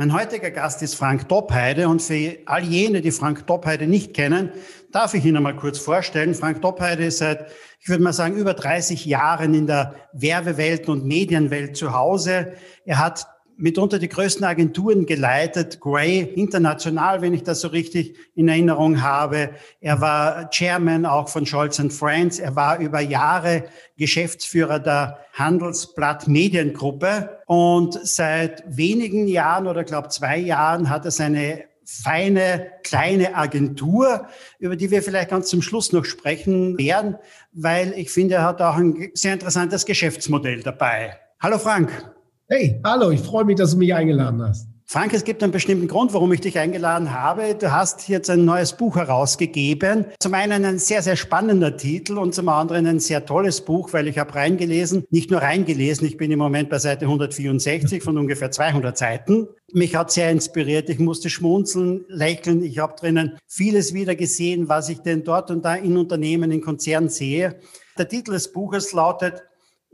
Mein heutiger Gast ist Frank Doppheide und für all jene, die Frank Doppheide nicht kennen, darf ich ihn einmal kurz vorstellen. Frank Doppheide ist seit, ich würde mal sagen, über 30 Jahren in der Werbewelt und Medienwelt zu Hause. Er hat mitunter die größten Agenturen geleitet, Gray international, wenn ich das so richtig in Erinnerung habe. Er war Chairman auch von Scholz Friends. Er war über Jahre Geschäftsführer der Handelsblatt Mediengruppe und seit wenigen Jahren oder glaube zwei Jahren hat er seine feine kleine Agentur, über die wir vielleicht ganz zum Schluss noch sprechen werden, weil ich finde, er hat auch ein sehr interessantes Geschäftsmodell dabei. Hallo Frank. Hey, hallo, ich freue mich, dass du mich eingeladen hast. Frank, es gibt einen bestimmten Grund, warum ich dich eingeladen habe. Du hast jetzt ein neues Buch herausgegeben. Zum einen ein sehr, sehr spannender Titel und zum anderen ein sehr tolles Buch, weil ich habe reingelesen, nicht nur reingelesen, ich bin im Moment bei Seite 164 von ungefähr 200 Seiten. Mich hat sehr inspiriert. Ich musste schmunzeln, lächeln. Ich habe drinnen vieles wieder gesehen, was ich denn dort und da in Unternehmen, in Konzernen sehe. Der Titel des Buches lautet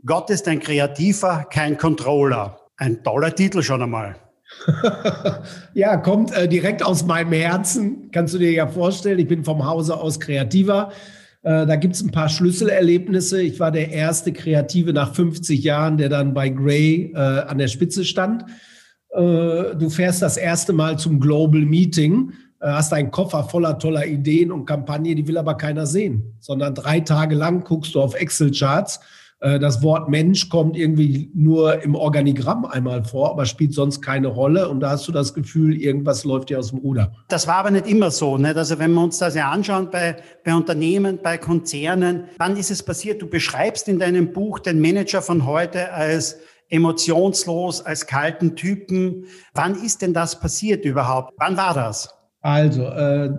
Gott ist ein Kreativer, kein Controller. Ein toller Titel schon einmal. ja, kommt äh, direkt aus meinem Herzen. Kannst du dir ja vorstellen, ich bin vom Hause aus Kreativer. Äh, da gibt es ein paar Schlüsselerlebnisse. Ich war der erste Kreative nach 50 Jahren, der dann bei Gray äh, an der Spitze stand. Äh, du fährst das erste Mal zum Global Meeting, äh, hast einen Koffer voller toller Ideen und Kampagne, die will aber keiner sehen, sondern drei Tage lang guckst du auf Excel-Charts das Wort Mensch kommt irgendwie nur im Organigramm einmal vor, aber spielt sonst keine Rolle. Und da hast du das Gefühl, irgendwas läuft dir aus dem Ruder. Das war aber nicht immer so. Nicht? Also wenn wir uns das ja anschauen bei, bei Unternehmen, bei Konzernen, wann ist es passiert? Du beschreibst in deinem Buch den Manager von heute als emotionslos, als kalten Typen. Wann ist denn das passiert überhaupt? Wann war das? Also äh,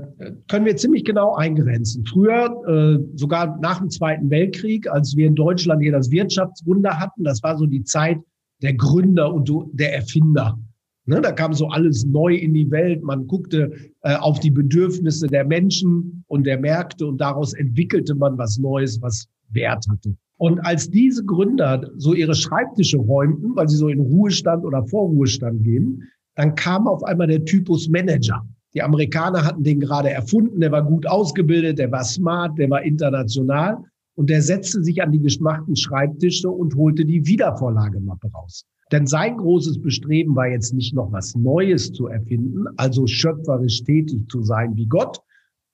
können wir ziemlich genau eingrenzen. Früher, äh, sogar nach dem Zweiten Weltkrieg, als wir in Deutschland hier das Wirtschaftswunder hatten, das war so die Zeit der Gründer und der Erfinder. Ne, da kam so alles neu in die Welt. Man guckte äh, auf die Bedürfnisse der Menschen und der Märkte und daraus entwickelte man was Neues, was Wert hatte. Und als diese Gründer so ihre Schreibtische räumten, weil sie so in Ruhestand oder Vorruhestand gehen, dann kam auf einmal der Typus Manager. Die Amerikaner hatten den gerade erfunden, der war gut ausgebildet, der war smart, der war international und der setzte sich an die geschmachten Schreibtische und holte die Wiedervorlagemappe raus. Denn sein großes Bestreben war jetzt nicht noch was Neues zu erfinden, also schöpferisch tätig zu sein wie Gott,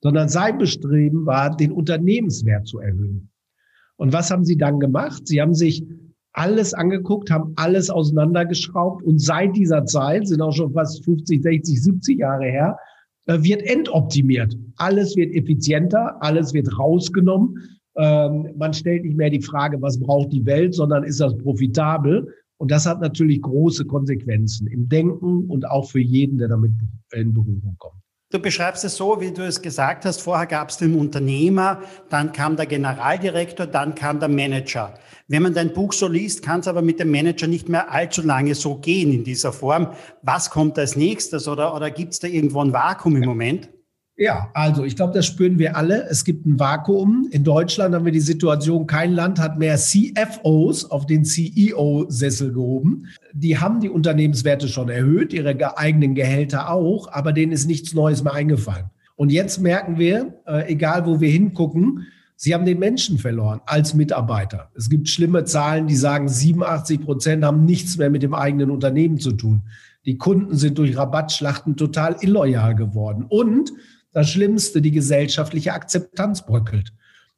sondern sein Bestreben war, den Unternehmenswert zu erhöhen. Und was haben sie dann gemacht? Sie haben sich alles angeguckt, haben alles auseinandergeschraubt und seit dieser Zeit, sind auch schon fast 50, 60, 70 Jahre her, wird entoptimiert. Alles wird effizienter, alles wird rausgenommen. Ähm, man stellt nicht mehr die Frage, was braucht die Welt, sondern ist das profitabel? Und das hat natürlich große Konsequenzen im Denken und auch für jeden, der damit in Berührung kommt. Du beschreibst es so, wie du es gesagt hast. Vorher gab es den Unternehmer, dann kam der Generaldirektor, dann kam der Manager. Wenn man dein Buch so liest, kann es aber mit dem Manager nicht mehr allzu lange so gehen in dieser Form. Was kommt als nächstes oder, oder gibt es da irgendwo ein Vakuum im Moment? Ja, also ich glaube, das spüren wir alle. Es gibt ein Vakuum. In Deutschland haben wir die Situation, kein Land hat mehr CFOs auf den CEO-Sessel gehoben. Die haben die Unternehmenswerte schon erhöht, ihre eigenen Gehälter auch, aber denen ist nichts Neues mehr eingefallen. Und jetzt merken wir, äh, egal wo wir hingucken, Sie haben den Menschen verloren als Mitarbeiter. Es gibt schlimme Zahlen, die sagen, 87 Prozent haben nichts mehr mit dem eigenen Unternehmen zu tun. Die Kunden sind durch Rabattschlachten total illoyal geworden. Und das Schlimmste, die gesellschaftliche Akzeptanz bröckelt.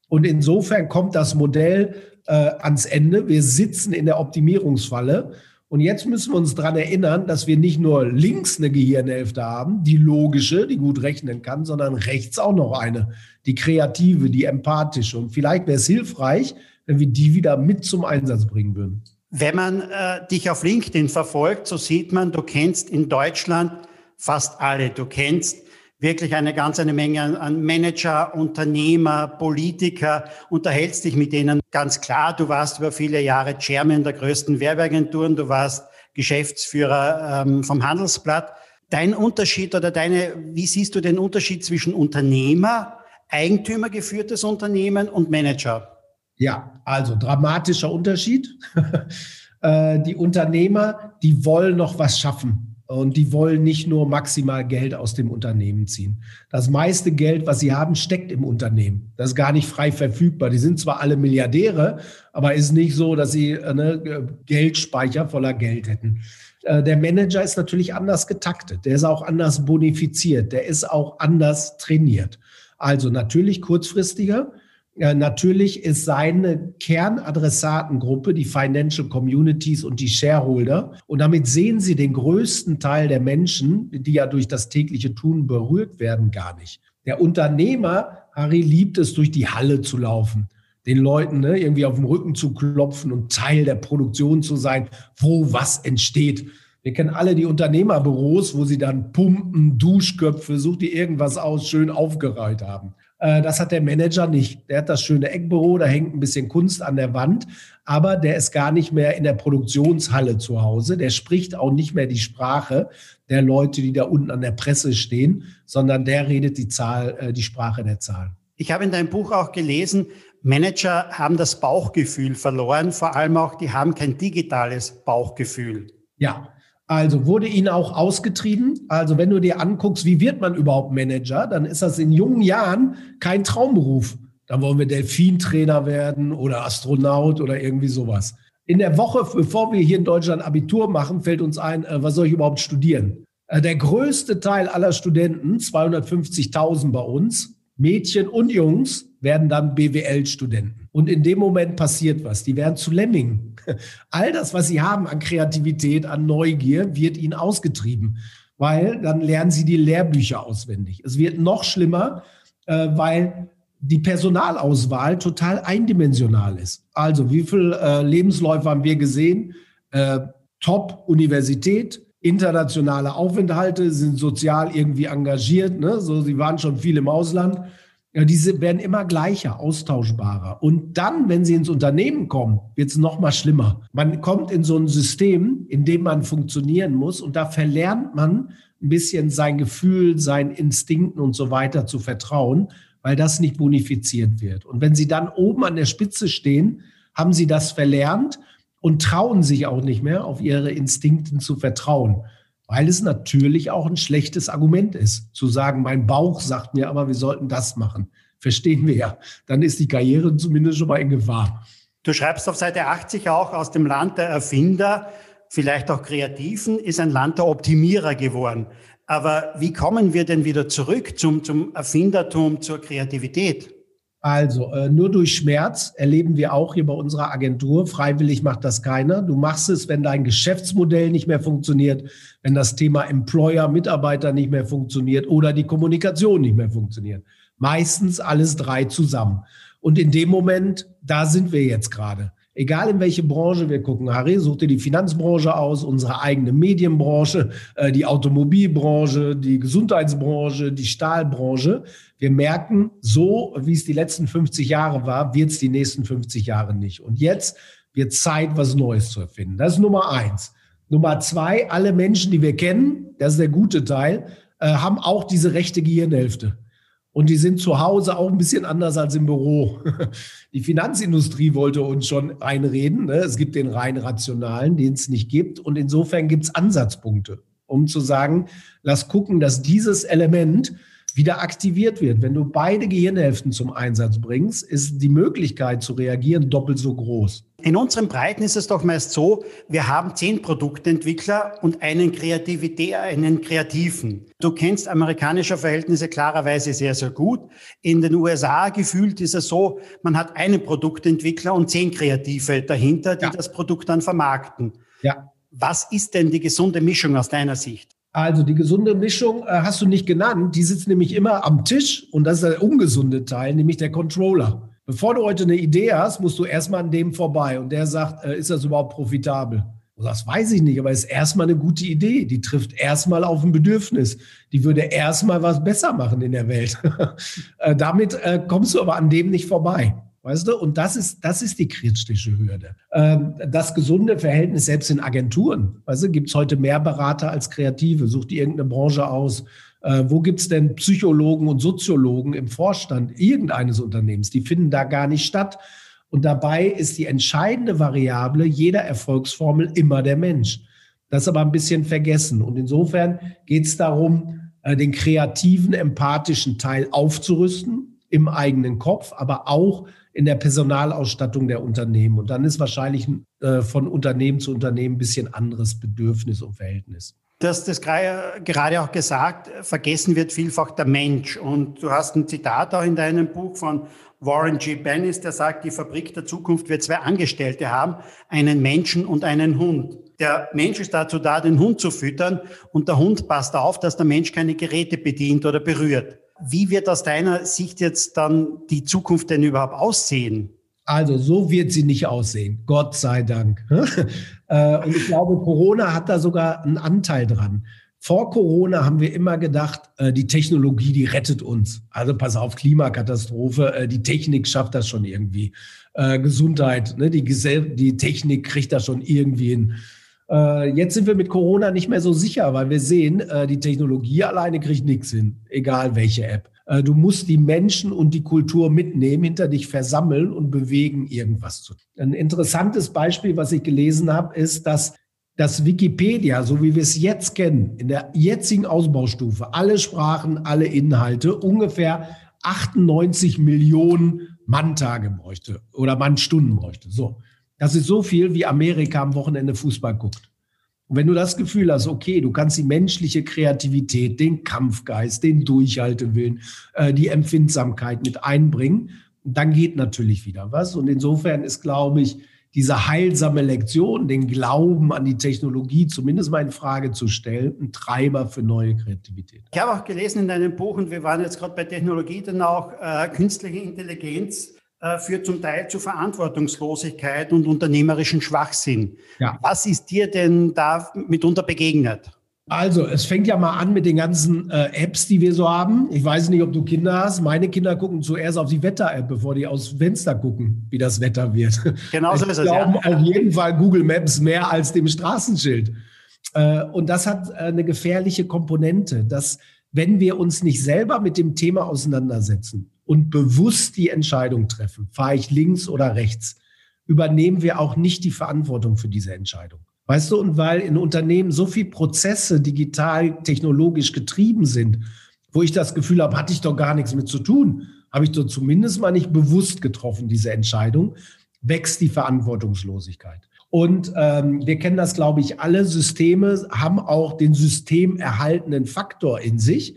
Und insofern kommt das Modell äh, ans Ende. Wir sitzen in der Optimierungsfalle. Und jetzt müssen wir uns daran erinnern, dass wir nicht nur links eine Gehirnhälfte haben, die logische, die gut rechnen kann, sondern rechts auch noch eine, die kreative, die empathische. Und vielleicht wäre es hilfreich, wenn wir die wieder mit zum Einsatz bringen würden. Wenn man äh, dich auf LinkedIn verfolgt, so sieht man, du kennst in Deutschland fast alle. Du kennst wirklich eine ganz eine Menge an Manager, Unternehmer, Politiker, unterhältst dich mit denen ganz klar. Du warst über viele Jahre Chairman der größten Werbeagenturen, du warst Geschäftsführer ähm, vom Handelsblatt. Dein Unterschied oder deine, wie siehst du den Unterschied zwischen Unternehmer, eigentümergeführtes Unternehmen und Manager? Ja, also dramatischer Unterschied. Äh, die Unternehmer, die wollen noch was schaffen. Und die wollen nicht nur maximal Geld aus dem Unternehmen ziehen. Das meiste Geld, was sie haben, steckt im Unternehmen. Das ist gar nicht frei verfügbar. Die sind zwar alle Milliardäre, aber ist nicht so, dass sie eine äh, Geldspeicher voller Geld hätten. Äh, der Manager ist natürlich anders getaktet. Der ist auch anders bonifiziert. Der ist auch anders trainiert. Also natürlich kurzfristiger, natürlich ist seine Kernadressatengruppe die Financial Communities und die Shareholder. Und damit sehen Sie den größten Teil der Menschen, die ja durch das tägliche Tun berührt werden, gar nicht. Der Unternehmer, Harry, liebt es, durch die Halle zu laufen den Leuten ne, irgendwie auf dem Rücken zu klopfen und Teil der Produktion zu sein, wo was entsteht. Wir kennen alle die Unternehmerbüros, wo sie dann Pumpen, Duschköpfe, sucht die irgendwas aus, schön aufgereiht haben. Äh, das hat der Manager nicht. Der hat das schöne Eckbüro, da hängt ein bisschen Kunst an der Wand, aber der ist gar nicht mehr in der Produktionshalle zu Hause. Der spricht auch nicht mehr die Sprache der Leute, die da unten an der Presse stehen, sondern der redet die Zahl, äh, die Sprache der Zahlen. Ich habe in deinem Buch auch gelesen, Manager haben das Bauchgefühl verloren, vor allem auch, die haben kein digitales Bauchgefühl. Ja, also wurde ihnen auch ausgetrieben. Also wenn du dir anguckst, wie wird man überhaupt Manager, dann ist das in jungen Jahren kein Traumberuf. Dann wollen wir Delfintrainer werden oder Astronaut oder irgendwie sowas. In der Woche, bevor wir hier in Deutschland Abitur machen, fällt uns ein, äh, was soll ich überhaupt studieren? Äh, der größte Teil aller Studenten, 250.000 bei uns, Mädchen und Jungs, werden dann BWL-Studenten. Und in dem Moment passiert was. Die werden zu Lemmingen. All das, was sie haben an Kreativität, an Neugier, wird ihnen ausgetrieben, weil dann lernen sie die Lehrbücher auswendig. Es wird noch schlimmer, äh, weil die Personalauswahl total eindimensional ist. Also wie viele äh, Lebensläufe haben wir gesehen? Äh, Top-Universität, internationale Aufenthalte, sind sozial irgendwie engagiert. Ne? So, sie waren schon viel im Ausland ja, diese werden immer gleicher, austauschbarer. Und dann, wenn sie ins Unternehmen kommen, wird es noch mal schlimmer. Man kommt in so ein System, in dem man funktionieren muss und da verlernt man ein bisschen sein Gefühl, seinen Instinkten und so weiter zu vertrauen, weil das nicht bonifiziert wird. Und wenn sie dann oben an der Spitze stehen, haben sie das verlernt und trauen sich auch nicht mehr, auf ihre Instinkten zu vertrauen weil es natürlich auch ein schlechtes Argument ist, zu sagen, mein Bauch sagt mir aber, wir sollten das machen. Verstehen wir ja. Dann ist die Karriere zumindest schon mal in Gefahr. Du schreibst auf Seite 80 auch, aus dem Land der Erfinder, vielleicht auch Kreativen, ist ein Land der Optimierer geworden. Aber wie kommen wir denn wieder zurück zum, zum Erfindertum, zur Kreativität? Also, äh, nur durch Schmerz erleben wir auch hier bei unserer Agentur. Freiwillig macht das keiner. Du machst es, wenn dein Geschäftsmodell nicht mehr funktioniert, wenn das Thema Employer, Mitarbeiter nicht mehr funktioniert oder die Kommunikation nicht mehr funktioniert. Meistens alles drei zusammen. Und in dem Moment, da sind wir jetzt gerade. Egal in welche Branche wir gucken, Harry, such dir die Finanzbranche aus, unsere eigene Medienbranche, äh, die Automobilbranche, die Gesundheitsbranche, die Stahlbranche. Wir merken, so wie es die letzten 50 Jahre war, wird es die nächsten 50 Jahre nicht. Und jetzt wird Zeit, was Neues zu erfinden. Das ist Nummer eins. Nummer zwei, alle Menschen, die wir kennen, das ist der gute Teil, äh, haben auch diese rechte Gehirnhälfte. Und die sind zu Hause auch ein bisschen anders als im Büro. Die Finanzindustrie wollte uns schon einreden. Ne? Es gibt den rein rationalen, den es nicht gibt. Und insofern gibt es Ansatzpunkte, um zu sagen, lass gucken, dass dieses Element wieder aktiviert wird. Wenn du beide Gehirnhälften zum Einsatz bringst, ist die Möglichkeit zu reagieren doppelt so groß. In unseren Breiten ist es doch meist so, wir haben zehn Produktentwickler und einen Kreativität, einen Kreativen. Du kennst amerikanische Verhältnisse klarerweise sehr, sehr gut. In den USA gefühlt ist es so, man hat einen Produktentwickler und zehn Kreative dahinter, die ja. das Produkt dann vermarkten. Ja. Was ist denn die gesunde Mischung aus deiner Sicht? Also die gesunde Mischung äh, hast du nicht genannt. Die sitzt nämlich immer am Tisch und das ist der ungesunde Teil, nämlich der Controller. Bevor du heute eine Idee hast, musst du erstmal an dem vorbei und der sagt, äh, ist das überhaupt profitabel? Das weiß ich nicht, aber ist erstmal eine gute Idee. Die trifft erstmal auf ein Bedürfnis. Die würde erstmal was besser machen in der Welt. Äh, damit äh, kommst du aber an dem nicht vorbei. Weißt du? Und das ist, das ist die kritische Hürde. Ähm, das gesunde Verhältnis selbst in Agenturen. Weißt du, gibt es heute mehr Berater als Kreative? Sucht die irgendeine Branche aus? Äh, wo gibt es denn Psychologen und Soziologen im Vorstand irgendeines Unternehmens? Die finden da gar nicht statt. Und dabei ist die entscheidende Variable jeder Erfolgsformel immer der Mensch. Das ist aber ein bisschen vergessen. Und insofern geht es darum, äh, den kreativen, empathischen Teil aufzurüsten im eigenen Kopf, aber auch in der Personalausstattung der Unternehmen. Und dann ist wahrscheinlich äh, von Unternehmen zu Unternehmen ein bisschen anderes Bedürfnis und Verhältnis. Du hast das gerade auch gesagt, vergessen wird vielfach der Mensch. Und du hast ein Zitat auch in deinem Buch von Warren G. Bennis, der sagt, die Fabrik der Zukunft wird zwei Angestellte haben, einen Menschen und einen Hund. Der Mensch ist dazu da, den Hund zu füttern und der Hund passt auf, dass der Mensch keine Geräte bedient oder berührt. Wie wird aus deiner Sicht jetzt dann die Zukunft denn überhaupt aussehen? Also so wird sie nicht aussehen, Gott sei Dank. Äh, und ich glaube, Corona hat da sogar einen Anteil dran. Vor Corona haben wir immer gedacht, äh, die Technologie, die rettet uns. Also pass auf, Klimakatastrophe, äh, die Technik schafft das schon irgendwie. Gesundheit, ne, die, die Technik kriegt das schon irgendwie hin. Jetzt sind wir mit Corona nicht mehr so sicher, weil wir sehen, die Technologie alleine kriegt nichts hin, egal welche App. Du musst die Menschen und die Kultur mitnehmen, hinter dich versammeln und bewegen, irgendwas zu. Ein interessantes Beispiel, was ich gelesen habe, ist, dass dass Wikipedia, so wie wir es jetzt kennen, in der jetzigen Ausbaustufe, alle Sprachen, alle Inhalte, ungefähr 98 Millionen Manntage bräuchte oder Mannstunden bräuchte. So. Das ist so viel, wie Amerika am Wochenende Fußball guckt. Und wenn du das Gefühl hast, okay, du kannst die menschliche Kreativität, den Kampfgeist, den Durchhaltewillen, äh, die Empfindsamkeit mit einbringen, dann geht natürlich wieder was. Und insofern ist, glaube ich, diese heilsame Lektion, den Glauben an die Technologie zumindest mal in Frage zu stellen, ein Treiber für neue Kreativität. Ich habe auch gelesen in deinem Buch, und wir waren jetzt gerade bei Technologie, dann auch äh, künstliche Intelligenz führt zum Teil zu Verantwortungslosigkeit und unternehmerischen Schwachsinn. Ja. Was ist dir denn da mitunter begegnet? Also, es fängt ja mal an mit den ganzen äh, Apps, die wir so haben. Ich weiß nicht, ob du Kinder hast. Meine Kinder gucken zuerst auf die Wetter-App, bevor die aus Fenster gucken, wie das Wetter wird. Genau so ist es. Glauben ja. auf jeden Fall Google Maps mehr als dem Straßenschild. Äh, und das hat äh, eine gefährliche Komponente, dass wenn wir uns nicht selber mit dem Thema auseinandersetzen und bewusst die Entscheidung treffen, fahre ich links oder rechts, übernehmen wir auch nicht die Verantwortung für diese Entscheidung. Weißt du, und weil in Unternehmen so viele Prozesse digital, technologisch getrieben sind, wo ich das Gefühl habe, hatte ich doch gar nichts mit zu tun, habe ich doch zumindest mal nicht bewusst getroffen, diese Entscheidung, wächst die Verantwortungslosigkeit. Und ähm, wir kennen das, glaube ich, alle Systeme haben auch den systemerhaltenden Faktor in sich.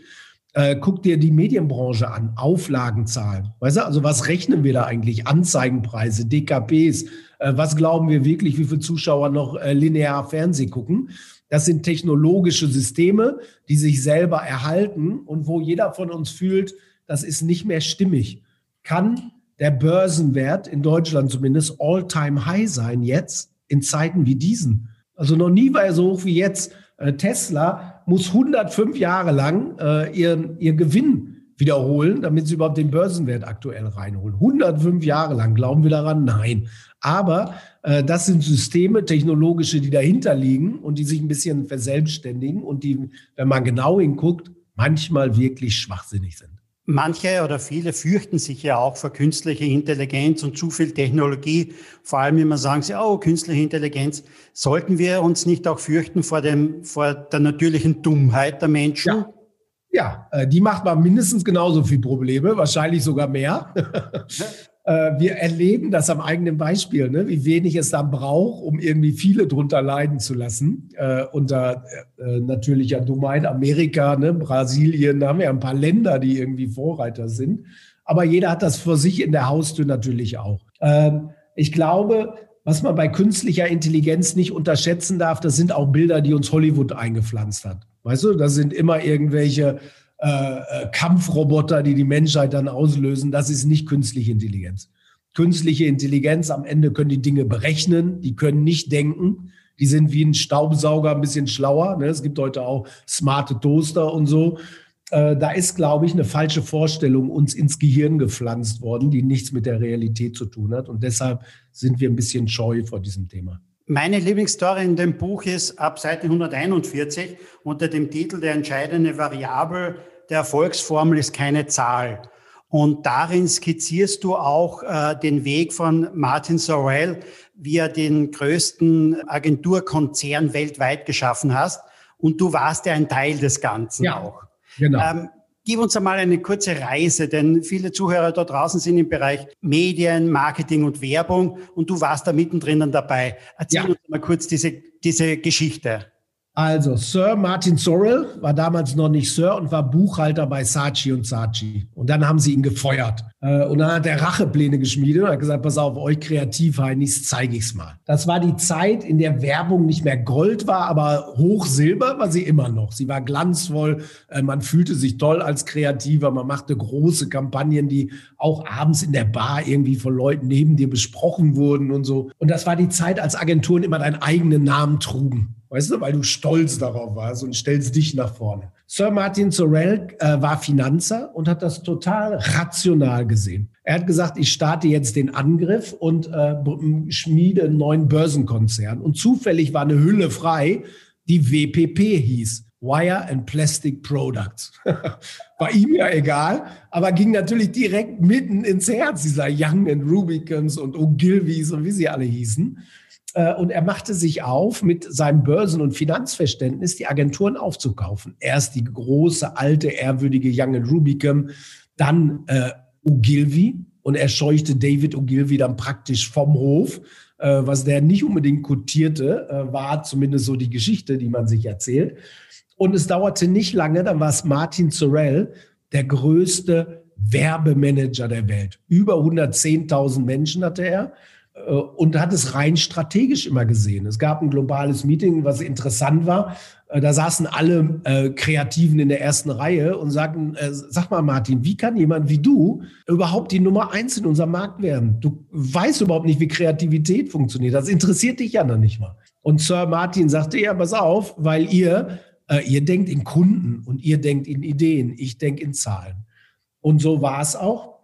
Äh, guck dir die Medienbranche an, Auflagenzahlen. Weißt du, also was rechnen wir da eigentlich? Anzeigenpreise, DKPs, äh, was glauben wir wirklich, wie viele Zuschauer noch äh, linear Fernsehen gucken. Das sind technologische Systeme, die sich selber erhalten und wo jeder von uns fühlt, das ist nicht mehr stimmig. Kann der Börsenwert in Deutschland zumindest all-time high sein jetzt in Zeiten wie diesen? Also noch nie war er so hoch wie jetzt. Äh, Tesla muss 105 Jahre lang äh, ihren, ihr Gewinn wiederholen, damit sie überhaupt den Börsenwert aktuell reinholen. 105 Jahre lang. Glauben wir daran? Nein. Aber äh, das sind Systeme, technologische, die dahinter liegen und die sich ein bisschen verselbstständigen und die, wenn man genau hinguckt, manchmal wirklich schwachsinnig sind. Manche oder viele fürchten sich ja auch vor künstlicher Intelligenz und zu viel Technologie. Vor allem immer sagen sie, oh, künstliche Intelligenz. Sollten wir uns nicht auch fürchten vor dem, vor der natürlichen Dummheit der Menschen? Ja. Ja, äh, die macht mal mindestens genauso viel Probleme, wahrscheinlich sogar mehr. Äh, wir erleben das am eigenen Beispiel, ne? wie wenig es dann braucht, um irgendwie viele drunter leiden zu lassen. Äh, unter äh, natürlicher Dummheit. Amerika, ne? Brasilien, da haben wir ein paar Länder, die irgendwie Vorreiter sind. Aber jeder hat das vor sich in der Haustür natürlich auch. Ähm, ich glaube, was man bei künstlicher Intelligenz nicht unterschätzen darf, das sind auch Bilder, die uns Hollywood eingepflanzt hat. Weißt du, das sind immer irgendwelche äh, äh, Kampfroboter, die die Menschheit dann auslösen. Das ist nicht künstliche Intelligenz. Künstliche Intelligenz, am Ende können die Dinge berechnen, die können nicht denken. Die sind wie ein Staubsauger ein bisschen schlauer. Ne? Es gibt heute auch smarte Toaster und so. Äh, da ist, glaube ich, eine falsche Vorstellung uns ins Gehirn gepflanzt worden, die nichts mit der Realität zu tun hat. Und deshalb sind wir ein bisschen scheu vor diesem Thema. Meine Lieblingsstory in dem Buch ist ab Seite 141 unter dem Titel Der entscheidende Variable der Erfolgsformel ist keine Zahl. Und darin skizzierst du auch äh, den Weg von Martin Sorrell, wie er den größten Agenturkonzern weltweit geschaffen hast. Und du warst ja ein Teil des Ganzen ja, auch. Genau. Ähm, gib uns einmal eine kurze Reise, denn viele Zuhörer da draußen sind im Bereich Medien, Marketing und Werbung und du warst da mittendrin dann dabei. Erzähl ja. uns mal kurz diese, diese Geschichte. Also, Sir Martin Sorrell war damals noch nicht Sir und war Buchhalter bei Saatchi und Saatchi. Und dann haben sie ihn gefeuert. Äh, und dann hat er Rachepläne geschmiedet und hat gesagt, pass auf, euch Kreativheinis zeige ich's mal. Das war die Zeit, in der Werbung nicht mehr Gold war, aber Hochsilber war sie immer noch. Sie war glanzvoll, äh, man fühlte sich toll als Kreativer, man machte große Kampagnen, die auch abends in der Bar irgendwie von Leuten neben dir besprochen wurden und so. Und das war die Zeit, als Agenturen immer deinen eigenen Namen trugen. Weißt du, weil du stolz darauf warst und stellst dich nach vorne. Sir Martin Sorrell äh, war Finanzer und hat das total rational gesehen. Er hat gesagt, ich starte jetzt den Angriff und äh, schmiede einen neuen Börsenkonzern. Und zufällig war eine Hülle frei, die WPP hieß. Wire and Plastic Products. War ihm ja egal, aber ging natürlich direkt mitten ins Herz dieser Young and Rubicons und Ogilvies und wie sie alle hießen. Äh, und er machte sich auf, mit seinem Börsen- und Finanzverständnis die Agenturen aufzukaufen. Erst die große, alte, ehrwürdige Young Rubicam, dann äh, Ogilvy. Und er scheuchte David Ogilvy dann praktisch vom Hof. Äh, was der nicht unbedingt kotierte, äh, war zumindest so die Geschichte, die man sich erzählt. Und es dauerte nicht lange, dann war es Martin Sorrell, der größte Werbemanager der Welt. Über 110.000 Menschen hatte er. Äh, und hat es rein strategisch immer gesehen. Es gab ein globales Meeting, was interessant war. Äh, da saßen alle äh, Kreativen in der ersten Reihe und sagten, sag mal Martin, wie kann jemand wie du überhaupt die Nummer eins in unserem Markt werden? Du weißt überhaupt nicht, wie Kreativität funktioniert. Das interessiert dich ja noch nicht mal. Und Sir Martin sagte, ja, pass auf, weil ihr, ihr denkt in Kunden und ihr denkt in Ideen, ich denke in Zahlen. Und so war es auch.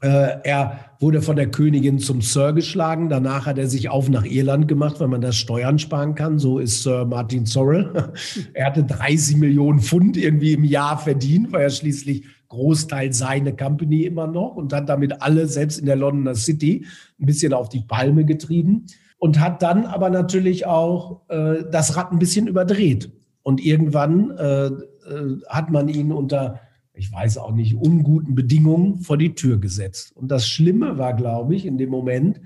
Er wurde von der Königin zum Sir geschlagen. Danach hat er sich auf nach Irland gemacht, weil man das Steuern sparen kann. So ist Sir Martin Sorrell. er hatte 30 Millionen Pfund irgendwie im Jahr verdient, weil er schließlich Großteil seine Company immer noch und hat damit alle, selbst in der Londoner City, ein bisschen auf die Palme getrieben und hat dann aber natürlich auch äh, das Rad ein bisschen überdreht. Und irgendwann äh, äh, hat man ihn unter ich weiß auch nicht, unguten Bedingungen vor die Tür gesetzt. Und das Schlimme war, glaube ich, in dem Moment,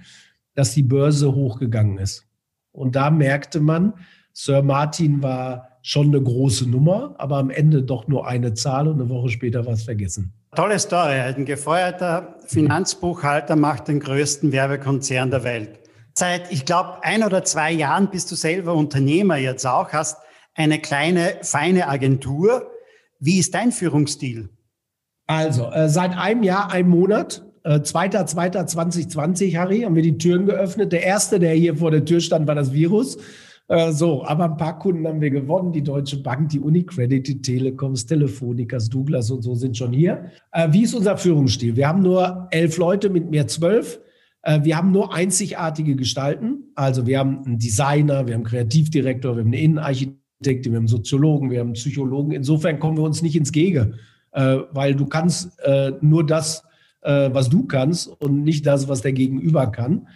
dass die Börse hochgegangen ist. Und da merkte man, Sir Martin war schon eine große Nummer, aber am Ende doch nur eine Zahl und eine Woche später war es vergessen. Tolle Story. Ein gefeuerter Finanzbuchhalter macht den größten Werbekonzern der Welt. Seit, ich glaube, ein oder zwei Jahren bist du selber Unternehmer jetzt auch, hast eine kleine, feine Agentur wie ist dein Führungsstil? Also, äh, seit einem Jahr, einem Monat, äh, 2.2.2020, Harry, haben wir die Türen geöffnet. Der erste, der hier vor der Tür stand, war das Virus. Äh, so, aber ein paar Kunden haben wir gewonnen. Die Deutsche Bank, die Unicredit, die Telekoms, Telefonikas, Douglas und so sind schon hier. Äh, wie ist unser Führungsstil? Wir haben nur elf Leute, mit mir zwölf. Äh, wir haben nur einzigartige Gestalten. Also wir haben einen Designer, wir haben einen Kreativdirektor, wir haben einen Innenarchitekt, wir haben Soziologen, wir haben Psychologen. Insofern kommen wir uns nicht ins Gege, äh, weil du kannst äh, nur das, äh, was du kannst und nicht das, was der Gegenüber kann.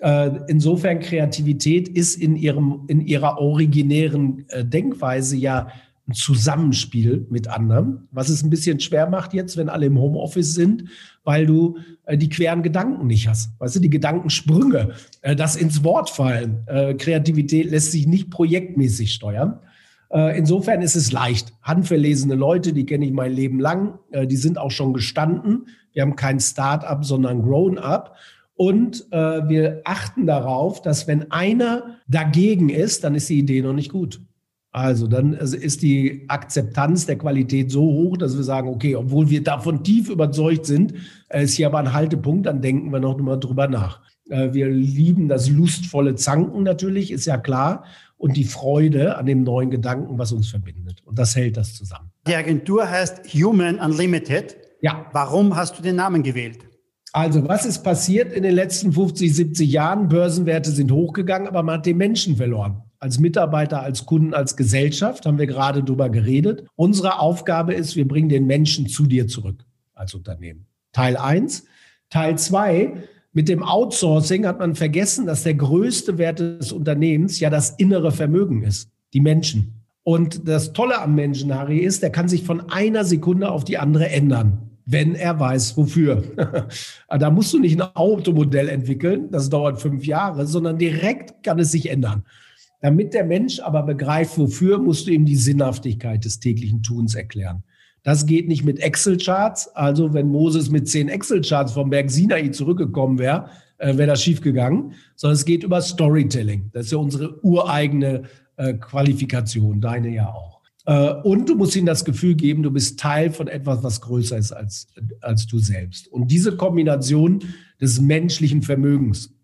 Äh, insofern Kreativität ist in ihrem in ihrer originären äh, Denkweise ja ein Zusammenspiel mit anderen, was es ein bisschen schwer macht jetzt, wenn alle im Homeoffice sind, weil du äh, die queren Gedanken nicht hast. Weißt du, die Gedankensprünge, das ins Wort fallen. Kreativität lässt sich nicht projektmäßig steuern. Äh, insofern ist es leicht. Handverlesene Leute, die kenne ich mein Leben lang, äh, die sind auch schon gestanden. Wir haben kein Start-up, sondern Grown-up. Und äh, wir achten darauf, dass wenn einer dagegen ist, dann ist die Idee noch nicht gut. Also dann ist die Akzeptanz der Qualität so hoch, dass wir sagen, okay, obwohl wir davon tief überzeugt sind, ist hier aber ein Haltepunkt, dann denken wir noch mal drüber nach. Wir lieben das lustvolle Zanken natürlich, ist ja klar. Und die Freude an dem neuen Gedanken, was uns verbindet. Und das hält das zusammen. Die Agentur heißt Human Unlimited. Ja. Warum hast du den Namen gewählt? Also, was ist passiert in den letzten 50, 70 Jahren? Börsenwerte sind hochgegangen, aber man hat den Menschen verloren. Als Mitarbeiter, als Kunden, als Gesellschaft haben wir gerade darüber geredet. Unsere Aufgabe ist, wir bringen den Menschen zu dir zurück als Unternehmen. Teil eins. Teil zwei mit dem Outsourcing hat man vergessen, dass der größte Wert des Unternehmens ja das innere Vermögen ist, die Menschen. Und das Tolle am Menschen, Harry, ist, der kann sich von einer Sekunde auf die andere ändern, wenn er weiß, wofür. da musst du nicht ein Automodell entwickeln, das dauert fünf Jahre, sondern direkt kann es sich ändern. Damit der Mensch aber begreift, wofür, musst du ihm die Sinnhaftigkeit des täglichen Tuns erklären. Das geht nicht mit Excel-Charts. Also wenn Moses mit zehn Excel-Charts vom Berg Sinai zurückgekommen wäre, äh, wäre das schiefgegangen. Sondern es geht über Storytelling. Das ist ja unsere ureigene äh, Qualifikation, deine ja auch. Äh, und du musst ihnen das Gefühl geben, du bist Teil von etwas, was größer ist als, als du selbst. Und diese Kombination des menschlichen Vermögens,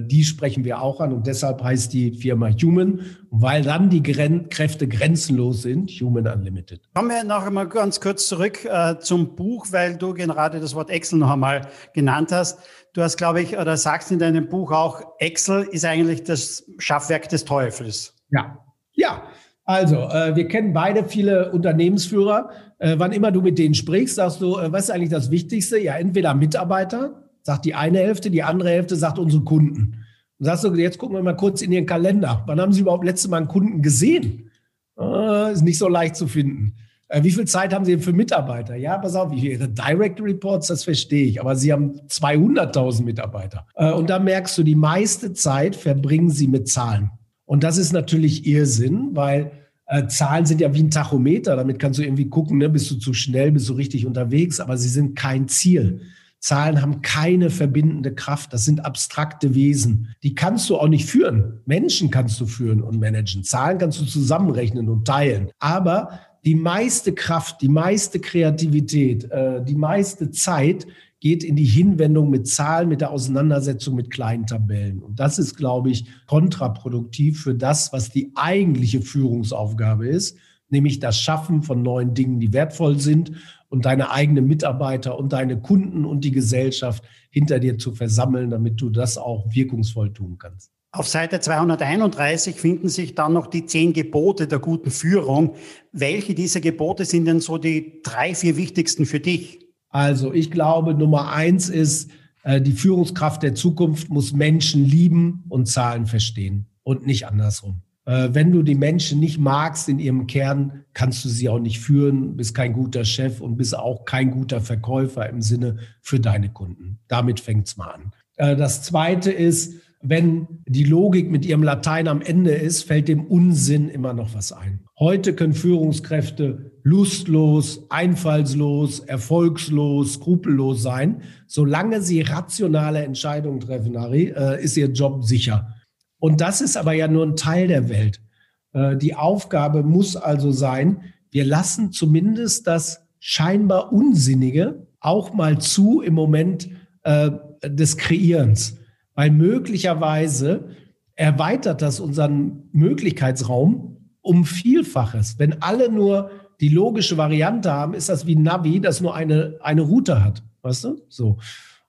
die sprechen wir auch an und deshalb heißt die Firma Human, weil dann die Gren Kräfte grenzenlos sind, Human Unlimited. Kommen wir noch einmal ganz kurz zurück äh, zum Buch, weil du gerade das Wort Excel noch einmal genannt hast. Du hast, glaube ich, oder sagst in deinem Buch auch, Excel ist eigentlich das Schaffwerk des Teufels. Ja, ja. Also, äh, wir kennen beide viele Unternehmensführer. Äh, wann immer du mit denen sprichst, sagst du, äh, was ist eigentlich das Wichtigste? Ja, entweder Mitarbeiter, sagt die eine Hälfte, die andere Hälfte sagt unsere Kunden. Und sagst du, jetzt gucken wir mal kurz in Ihren Kalender. Wann haben Sie überhaupt letzte Mal einen Kunden gesehen? Äh, ist nicht so leicht zu finden. Äh, wie viel Zeit haben Sie denn für Mitarbeiter? Ja, pass auf, Ihre Direct Reports, das verstehe ich, aber Sie haben 200.000 Mitarbeiter. Äh, und da merkst du, die meiste Zeit verbringen Sie mit Zahlen. Und das ist natürlich Irrsinn, weil äh, Zahlen sind ja wie ein Tachometer. Damit kannst du irgendwie gucken, ne, bist du zu schnell, bist du richtig unterwegs, aber sie sind kein Ziel. Zahlen haben keine verbindende Kraft. Das sind abstrakte Wesen. Die kannst du auch nicht führen. Menschen kannst du führen und managen. Zahlen kannst du zusammenrechnen und teilen. Aber die meiste Kraft, die meiste Kreativität, äh, die meiste Zeit geht in die Hinwendung mit Zahlen, mit der Auseinandersetzung mit kleinen Tabellen. Und das ist, glaube ich, kontraproduktiv für das, was die eigentliche Führungsaufgabe ist, nämlich das Schaffen von neuen Dingen, die wertvoll sind und deine eigenen Mitarbeiter und deine Kunden und die Gesellschaft hinter dir zu versammeln, damit du das auch wirkungsvoll tun kannst. Auf Seite 231 finden sich dann noch die zehn Gebote der guten Führung. Welche dieser Gebote sind denn so die drei, vier wichtigsten für dich? Also ich glaube, Nummer eins ist, äh, die Führungskraft der Zukunft muss Menschen lieben und Zahlen verstehen und nicht andersrum. Äh, wenn du die Menschen nicht magst in ihrem Kern, kannst du sie auch nicht führen, bist kein guter Chef und bist auch kein guter Verkäufer im Sinne für deine Kunden. Damit fängt's mal an. Äh, das Zweite ist, wenn die Logik mit ihrem Latein am Ende ist, fällt dem Unsinn immer noch was ein. Heute können Führungskräfte lustlos, einfallslos, erfolgslos, skrupellos sein. Solange sie rationale Entscheidungen treffen, Harry, äh, ist ihr Job sicher. Und das ist aber ja nur ein Teil der Welt. Äh, die Aufgabe muss also sein, wir lassen zumindest das scheinbar Unsinnige auch mal zu im Moment äh, des Kreierens. Weil möglicherweise erweitert das unseren Möglichkeitsraum um Vielfaches. Wenn alle nur die logische Variante haben, ist das wie ein Navi, das nur eine, eine Route hat. Weißt du? So.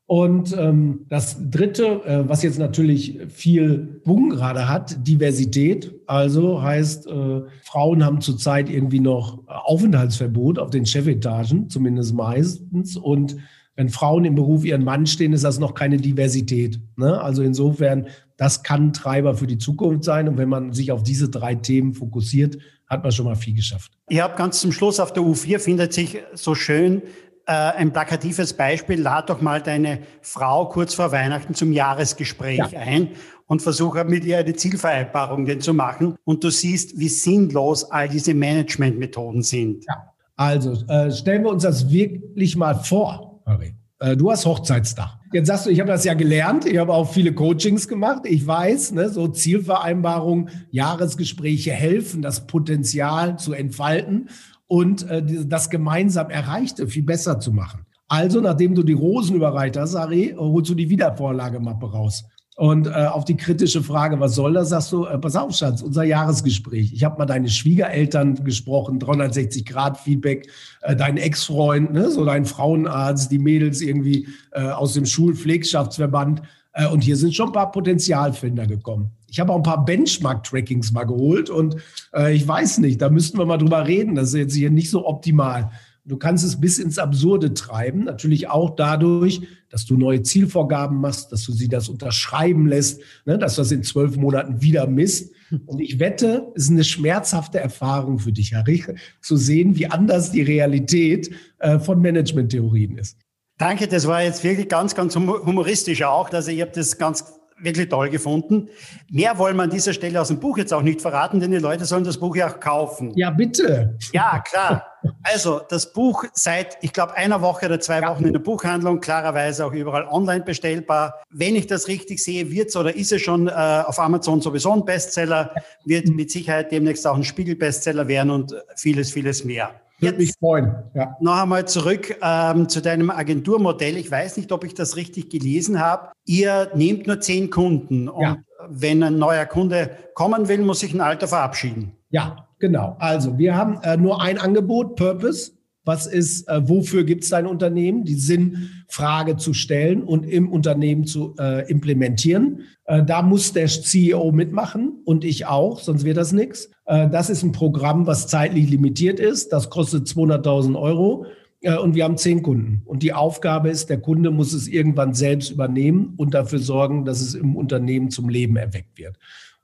Und ähm, das Dritte, äh, was jetzt natürlich viel Boom gerade hat, Diversität. Also heißt, äh, Frauen haben zurzeit irgendwie noch Aufenthaltsverbot auf den Chefetagen, zumindest meistens. Und wenn Frauen im Beruf ihren Mann stehen, ist das noch keine Diversität. Ne? Also insofern, das kann Treiber für die Zukunft sein. Und wenn man sich auf diese drei Themen fokussiert, hat man schon mal viel geschafft. Ihr habt ganz zum Schluss auf der U4 findet sich so schön äh, ein plakatives Beispiel, lad doch mal deine Frau kurz vor Weihnachten zum Jahresgespräch ja. ein und versuche mit ihr eine Zielvereinbarung denn zu machen. Und du siehst, wie sinnlos all diese Managementmethoden sind. Ja. Also äh, stellen wir uns das wirklich mal vor, Harry. Äh, du hast Hochzeitstag. Jetzt sagst du, ich habe das ja gelernt, ich habe auch viele Coachings gemacht. Ich weiß, ne, so Zielvereinbarungen, Jahresgespräche helfen, das Potenzial zu entfalten und äh, das gemeinsam Erreichte viel besser zu machen. Also, nachdem du die Rosen überreicht hast, Ari, holst du die Wiedervorlagemappe raus. Und äh, auf die kritische Frage, was soll das, sagst du, äh, pass auf, Schatz, unser Jahresgespräch. Ich habe mal deine Schwiegereltern gesprochen, 360 Grad Feedback, äh, dein Ex-Freund, ne, so dein Frauenarzt, die Mädels irgendwie äh, aus dem Schulpflegschaftsverband. Äh, und hier sind schon ein paar Potenzialfinder gekommen. Ich habe auch ein paar Benchmark-Trackings mal geholt und äh, ich weiß nicht, da müssten wir mal drüber reden. Das ist jetzt hier nicht so optimal. Du kannst es bis ins Absurde treiben, natürlich auch dadurch, dass du neue Zielvorgaben machst, dass du sie das unterschreiben lässt, ne, dass das in zwölf Monaten wieder misst. Und ich wette, es ist eine schmerzhafte Erfahrung für dich, Harry, zu sehen, wie anders die Realität äh, von Management-Theorien ist. Danke, das war jetzt wirklich ganz, ganz humoristisch auch. Also ich habe das ganz wirklich toll gefunden. Mehr wollen wir an dieser Stelle aus dem Buch jetzt auch nicht verraten, denn die Leute sollen das Buch ja auch kaufen. Ja, bitte. Ja, klar. Also das Buch seit, ich glaube, einer Woche oder zwei Wochen in der Buchhandlung, klarerweise auch überall online bestellbar. Wenn ich das richtig sehe, wird es oder ist es schon äh, auf Amazon sowieso ein Bestseller, wird mit Sicherheit demnächst auch ein Spiegel-Bestseller werden und vieles, vieles mehr. Würde mich freuen. Ja. Noch einmal zurück ähm, zu deinem Agenturmodell. Ich weiß nicht, ob ich das richtig gelesen habe. Ihr nehmt nur zehn Kunden und ja. wenn ein neuer Kunde kommen will, muss sich ein alter verabschieden. Ja, genau. Also wir haben äh, nur ein Angebot, Purpose. Was ist, äh, wofür gibt es dein Unternehmen? Die Sinnfrage zu stellen und im Unternehmen zu äh, implementieren. Äh, da muss der CEO mitmachen und ich auch, sonst wird das nichts. Äh, das ist ein Programm, was zeitlich limitiert ist. Das kostet 200.000 Euro äh, und wir haben zehn Kunden. Und die Aufgabe ist, der Kunde muss es irgendwann selbst übernehmen und dafür sorgen, dass es im Unternehmen zum Leben erweckt wird.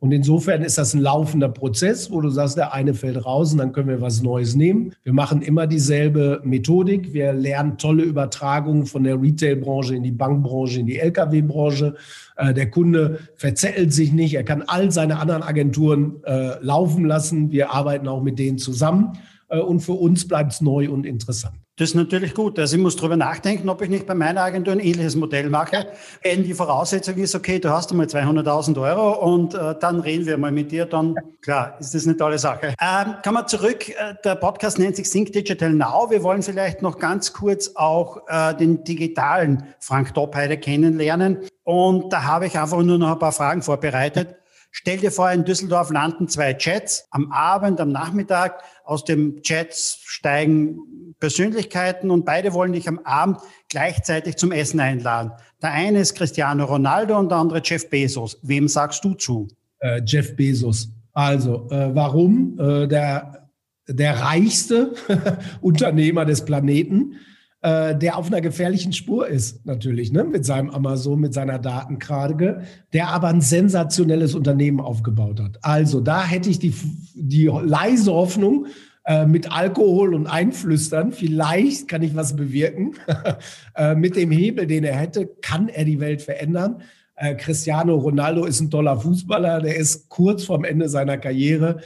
Und insofern ist das ein laufender Prozess, wo du sagst, der eine fällt raus und dann können wir was Neues nehmen. Wir machen immer dieselbe Methodik. Wir lernen tolle Übertragungen von der Retail-Branche in die Bankbranche, in die Lkw-Branche. Äh, der Kunde verzettelt sich nicht. Er kann all seine anderen Agenturen äh, laufen lassen. Wir arbeiten auch mit denen zusammen. Äh, und für uns bleibt es neu und interessant. Das ist natürlich gut. Also ich muss darüber nachdenken, ob ich nicht bei meiner Agentur ein ähnliches Modell mache. Wenn die Voraussetzung ist, okay, du hast einmal 200.000 Euro und äh, dann reden wir mal mit dir, dann klar, ist das eine tolle Sache. Ähm, kommen wir zurück. Äh, der Podcast nennt sich Think Digital Now. Wir wollen vielleicht noch ganz kurz auch äh, den digitalen Frank Doppheide kennenlernen. Und da habe ich einfach nur noch ein paar Fragen vorbereitet. Stell dir vor, in Düsseldorf landen zwei Jets am Abend, am Nachmittag. Aus dem Jets steigen Persönlichkeiten und beide wollen dich am Abend gleichzeitig zum Essen einladen. Der eine ist Cristiano Ronaldo und der andere Jeff Bezos. Wem sagst du zu? Äh, Jeff Bezos. Also, äh, warum? Äh, der, der reichste Unternehmer des Planeten äh, der auf einer gefährlichen Spur ist, natürlich, ne? mit seinem Amazon, mit seiner Datenkrage, der aber ein sensationelles Unternehmen aufgebaut hat. Also da hätte ich die, die leise Hoffnung, äh, mit Alkohol und Einflüstern, vielleicht kann ich was bewirken. äh, mit dem Hebel, den er hätte, kann er die Welt verändern. Cristiano Ronaldo ist ein toller Fußballer, der ist kurz vorm Ende seiner Karriere.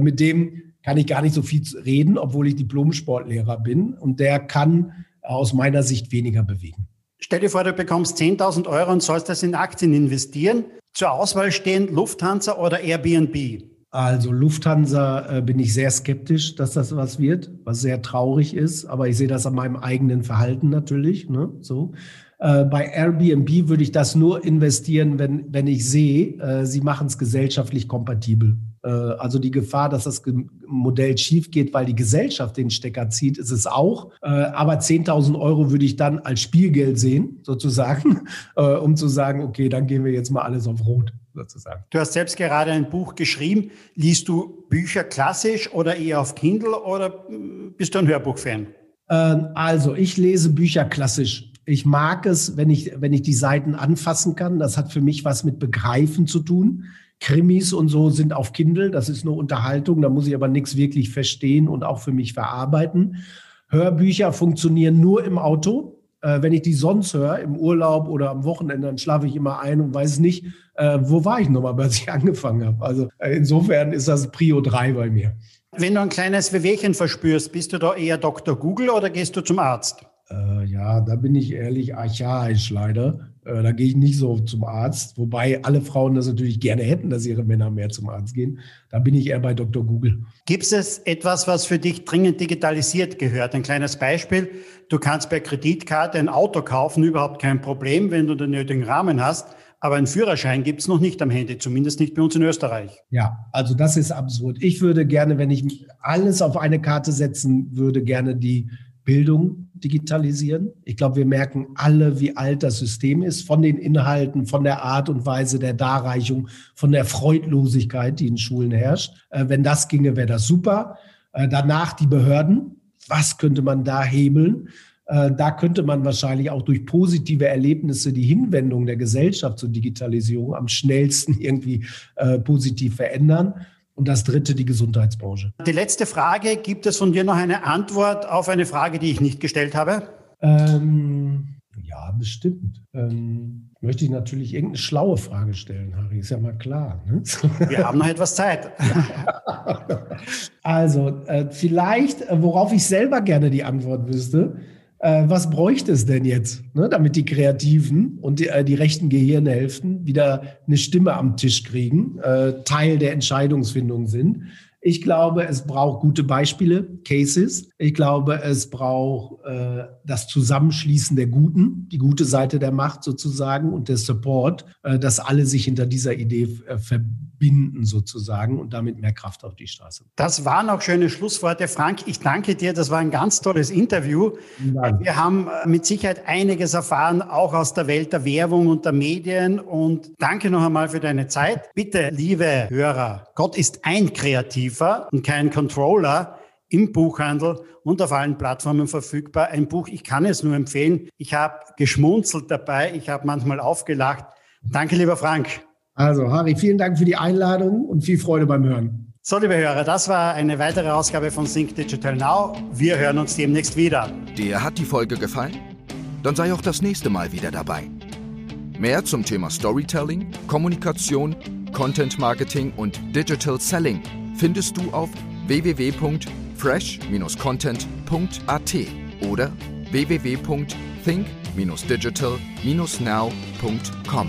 Mit dem kann ich gar nicht so viel reden, obwohl ich Diplom-Sportlehrer bin. Und der kann aus meiner Sicht weniger bewegen. Stell dir vor, du bekommst 10.000 Euro und sollst das in Aktien investieren. Zur Auswahl stehen Lufthansa oder Airbnb. Also Lufthansa äh, bin ich sehr skeptisch, dass das was wird, was sehr traurig ist. Aber ich sehe das an meinem eigenen Verhalten natürlich. Ne? So. Äh, bei Airbnb würde ich das nur investieren, wenn, wenn ich sehe, äh, sie machen es gesellschaftlich kompatibel. Äh, also die Gefahr, dass das Modell schief geht, weil die Gesellschaft den Stecker zieht, ist es auch. Äh, aber 10.000 Euro würde ich dann als Spielgeld sehen, sozusagen, äh, um zu sagen, okay, dann gehen wir jetzt mal alles auf Rot. Sozusagen. Du hast selbst gerade ein Buch geschrieben. Liest du Bücher klassisch oder eher auf Kindle oder bist du ein Hörbuchfan? Ähm, also, ich lese Bücher klassisch. Ich mag es, wenn ich, wenn ich die Seiten anfassen kann. Das hat für mich was mit Begreifen zu tun. Krimis und so sind auf Kindle, das ist nur Unterhaltung, da muss ich aber nichts wirklich verstehen und auch für mich verarbeiten. Hörbücher funktionieren nur im Auto. Äh, wenn ich die sonst höre, im Urlaub oder am Wochenende, dann schlafe ich immer ein und weiß nicht, äh, wo war ich nochmal, als ich angefangen habe. Also äh, insofern ist das Prio 3 bei mir. Wenn du ein kleines Wehwehchen verspürst, bist du da eher Dr. Google oder gehst du zum Arzt? Äh, ja, da bin ich ehrlich archaisch leider. Äh, da gehe ich nicht so zum Arzt, wobei alle Frauen das natürlich gerne hätten, dass ihre Männer mehr zum Arzt gehen. Da bin ich eher bei Dr. Google. Gibt es etwas, was für dich dringend digitalisiert gehört? Ein kleines Beispiel. Du kannst per Kreditkarte ein Auto kaufen, überhaupt kein Problem, wenn du den nötigen Rahmen hast. aber einen Führerschein gibt es noch nicht am Handy, zumindest nicht bei uns in Österreich. Ja, also das ist absurd. Ich würde gerne, wenn ich alles auf eine Karte setzen würde, gerne die Bildung digitalisieren. Ich glaube, wir merken alle, wie alt das System ist, von den Inhalten, von der Art und Weise der Darreichung, von der Freudlosigkeit, die in Schulen herrscht. Äh, wenn das ginge, wäre das super. Äh, danach die Behörden. Was könnte man da hebeln? Äh, da könnte man wahrscheinlich auch durch positive Erlebnisse die Hinwendung der Gesellschaft zur Digitalisierung am schnellsten irgendwie äh, positiv verändern. Und das dritte, die Gesundheitsbranche. Die letzte Frage, gibt es von dir noch eine Antwort auf eine Frage, die ich nicht gestellt habe? Ähm, ja, bestimmt. Ähm, möchte ich natürlich irgendeine schlaue Frage stellen, Harry, ist ja mal klar. Ne? Wir haben noch etwas Zeit. also, äh, vielleicht, äh, worauf ich selber gerne die Antwort wüsste, äh, was bräuchte es denn jetzt, ne, damit die Kreativen und die, äh, die rechten Gehirnhälften wieder eine Stimme am Tisch kriegen, äh, Teil der Entscheidungsfindung sind. Ich glaube, es braucht gute Beispiele, Cases. Ich glaube, es braucht äh, das Zusammenschließen der Guten, die gute Seite der Macht sozusagen und der Support, äh, dass alle sich hinter dieser Idee äh, verbinden sozusagen und damit mehr Kraft auf die Straße. Das waren auch schöne Schlussworte. Frank, ich danke dir. Das war ein ganz tolles Interview. Wir haben äh, mit Sicherheit einiges erfahren, auch aus der Welt der Werbung und der Medien. Und danke noch einmal für deine Zeit. Bitte, liebe Hörer, Gott ist ein Kreativ. Liefer und kein Controller im Buchhandel und auf allen Plattformen verfügbar. Ein Buch, ich kann es nur empfehlen. Ich habe geschmunzelt dabei, ich habe manchmal aufgelacht. Danke, lieber Frank. Also, Harry, vielen Dank für die Einladung und viel Freude beim Hören. So, liebe Hörer, das war eine weitere Ausgabe von Think Digital Now. Wir hören uns demnächst wieder. Dir hat die Folge gefallen? Dann sei auch das nächste Mal wieder dabei. Mehr zum Thema Storytelling, Kommunikation, Content Marketing und Digital Selling findest du auf www.fresh-content.at oder www.think-digital-now.com.